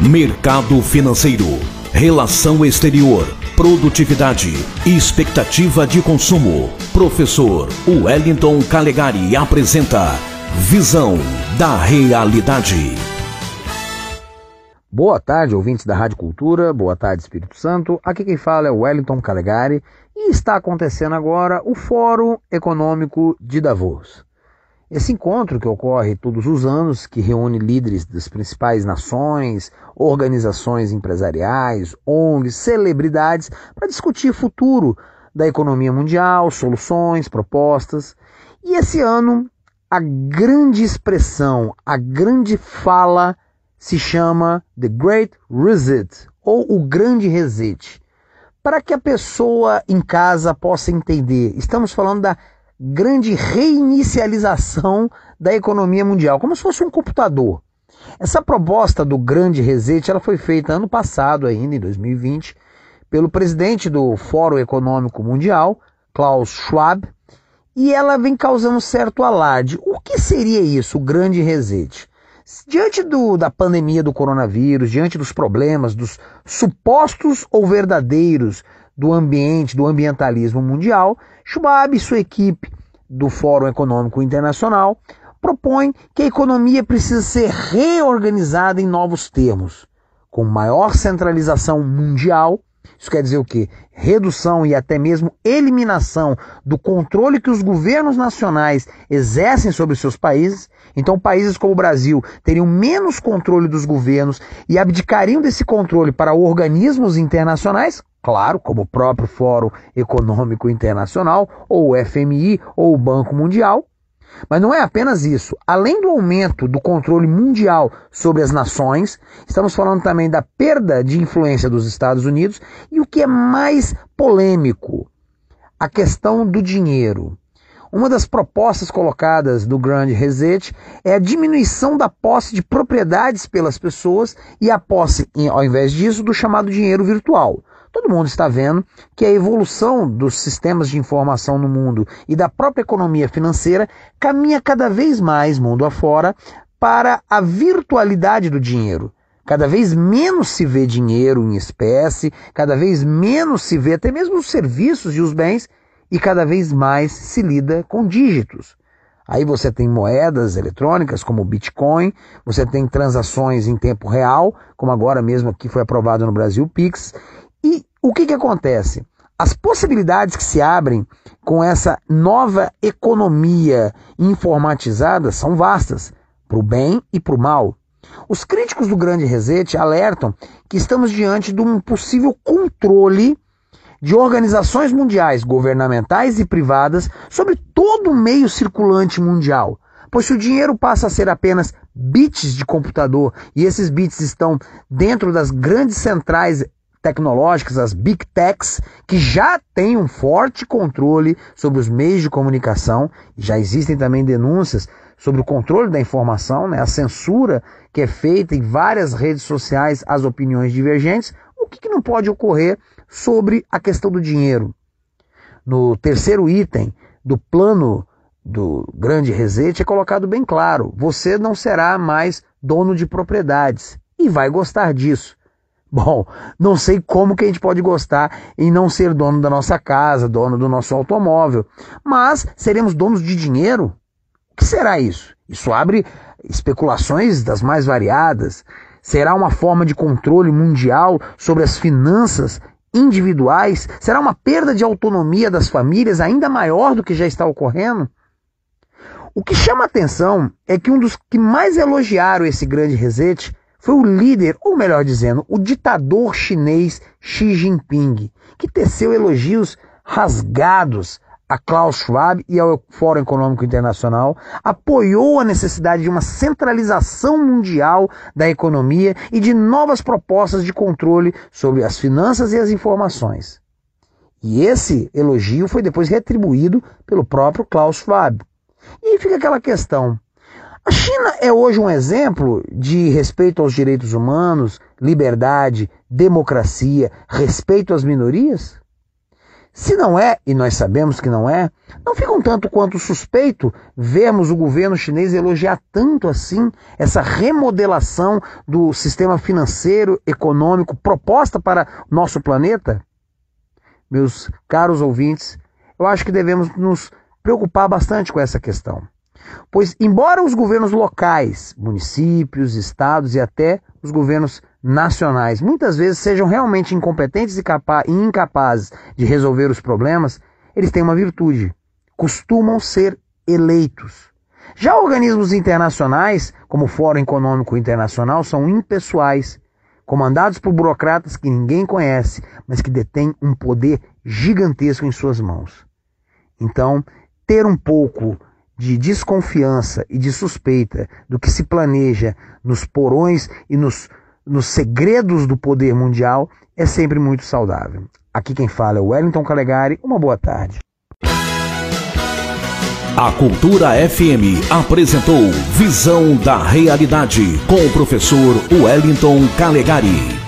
mercado financeiro, relação exterior, produtividade expectativa de consumo. Professor Wellington Calegari apresenta Visão da Realidade. Boa tarde, ouvintes da Rádio Cultura, boa tarde, Espírito Santo. Aqui quem fala é Wellington Calegari e está acontecendo agora o Fórum Econômico de Davos. Esse encontro que ocorre todos os anos, que reúne líderes das principais nações, organizações empresariais, ONGs, celebridades, para discutir o futuro da economia mundial, soluções, propostas. E esse ano, a grande expressão, a grande fala se chama The Great Reset, ou o Grande Reset. Para que a pessoa em casa possa entender, estamos falando da grande reinicialização da economia mundial, como se fosse um computador. Essa proposta do grande reset ela foi feita ano passado, ainda em 2020, pelo presidente do Fórum Econômico Mundial, Klaus Schwab, e ela vem causando certo alarde. O que seria isso, o grande reset? Diante do, da pandemia do coronavírus, diante dos problemas, dos supostos ou verdadeiros do ambiente, do ambientalismo mundial, Schwab e sua equipe do Fórum Econômico Internacional propõem que a economia precisa ser reorganizada em novos termos, com maior centralização mundial. Isso quer dizer o quê? Redução e até mesmo eliminação do controle que os governos nacionais exercem sobre seus países. Então, países como o Brasil teriam menos controle dos governos e abdicariam desse controle para organismos internacionais, claro, como o próprio Fórum Econômico Internacional, ou o FMI, ou o Banco Mundial. Mas não é apenas isso. Além do aumento do controle mundial sobre as nações, estamos falando também da perda de influência dos Estados Unidos e o que é mais polêmico, a questão do dinheiro. Uma das propostas colocadas do Grande Reset é a diminuição da posse de propriedades pelas pessoas e a posse, ao invés disso, do chamado dinheiro virtual. Todo mundo está vendo que a evolução dos sistemas de informação no mundo e da própria economia financeira caminha cada vez mais, mundo afora, para a virtualidade do dinheiro. Cada vez menos se vê dinheiro em espécie, cada vez menos se vê até mesmo os serviços e os bens, e cada vez mais se lida com dígitos. Aí você tem moedas eletrônicas como o Bitcoin, você tem transações em tempo real, como agora mesmo aqui foi aprovado no Brasil Pix, e o que, que acontece? As possibilidades que se abrem com essa nova economia informatizada são vastas, para o bem e para o mal. Os críticos do Grande Reset alertam que estamos diante de um possível controle de organizações mundiais, governamentais e privadas, sobre todo o meio circulante mundial. Pois se o dinheiro passa a ser apenas bits de computador e esses bits estão dentro das grandes centrais tecnológicas, as Big Techs, que já têm um forte controle sobre os meios de comunicação, já existem também denúncias sobre o controle da informação, né, a censura que é feita em várias redes sociais às opiniões divergentes, o que, que não pode ocorrer sobre a questão do dinheiro? No terceiro item do plano do grande reset é colocado bem claro: você não será mais dono de propriedades e vai gostar disso. Bom, não sei como que a gente pode gostar em não ser dono da nossa casa, dono do nosso automóvel, mas seremos donos de dinheiro? O que será isso? Isso abre especulações das mais variadas. Será uma forma de controle mundial sobre as finanças individuais? Será uma perda de autonomia das famílias ainda maior do que já está ocorrendo? O que chama atenção é que um dos que mais elogiaram esse grande reset foi o líder, ou melhor dizendo, o ditador chinês Xi Jinping, que teceu elogios rasgados a Klaus Schwab e ao Fórum Econômico Internacional, apoiou a necessidade de uma centralização mundial da economia e de novas propostas de controle sobre as finanças e as informações. E esse elogio foi depois retribuído pelo próprio Klaus Schwab. E aí fica aquela questão: a China é hoje um exemplo de respeito aos direitos humanos, liberdade, democracia, respeito às minorias? Se não é, e nós sabemos que não é, não fica um tanto quanto suspeito vermos o governo chinês elogiar tanto assim essa remodelação do sistema financeiro, econômico proposta para nosso planeta? Meus caros ouvintes, eu acho que devemos nos preocupar bastante com essa questão. Pois, embora os governos locais, municípios, estados e até os governos nacionais muitas vezes sejam realmente incompetentes e, incapazes de resolver os problemas, eles têm uma virtude: costumam ser eleitos. Já organismos internacionais, como o Fórum Econômico Internacional, são impessoais, comandados por burocratas que ninguém conhece, mas que detêm um poder gigantesco em suas mãos. Então, ter um pouco de desconfiança e de suspeita do que se planeja nos porões e nos, nos segredos do poder mundial é sempre muito saudável. Aqui quem fala é o Wellington Calegari. Uma boa tarde. A Cultura FM apresentou Visão da Realidade com o professor Wellington Calegari.